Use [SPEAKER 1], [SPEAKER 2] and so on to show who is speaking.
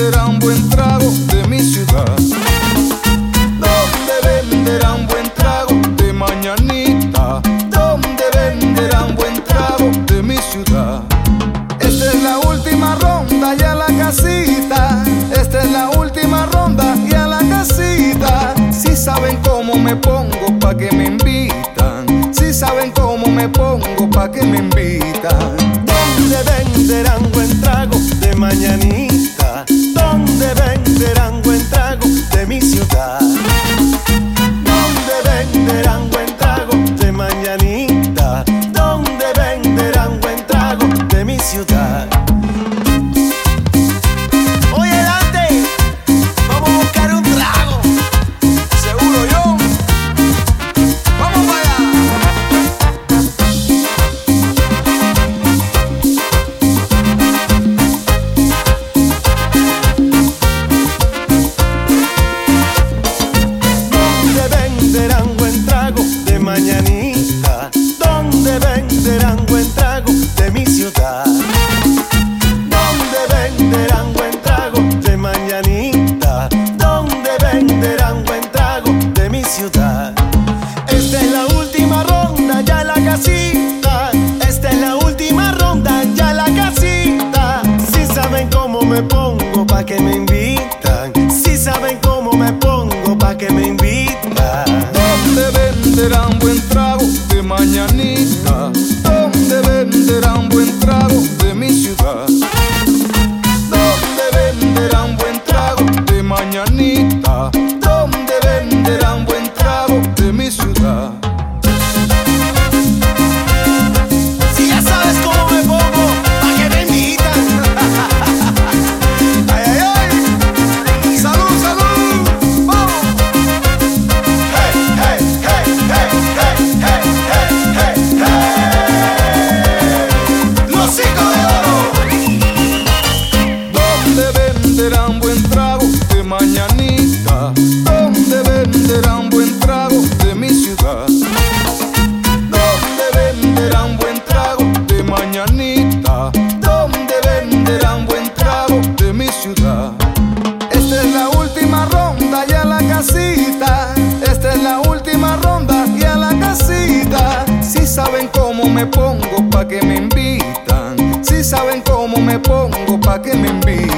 [SPEAKER 1] venderán buen trago de mi ciudad? ¿Dónde venderán buen trago de mañanita? ¿Dónde venderán buen trago de mi ciudad? Esta es la última ronda y a la casita. Esta es la última ronda y a la casita. Si saben cómo me pongo pa' que me invitan. Si saben cómo me pongo pa' que me invitan.
[SPEAKER 2] serán
[SPEAKER 1] me pongo pa' que me invitan. Si saben cómo me pongo pa' que me invitan.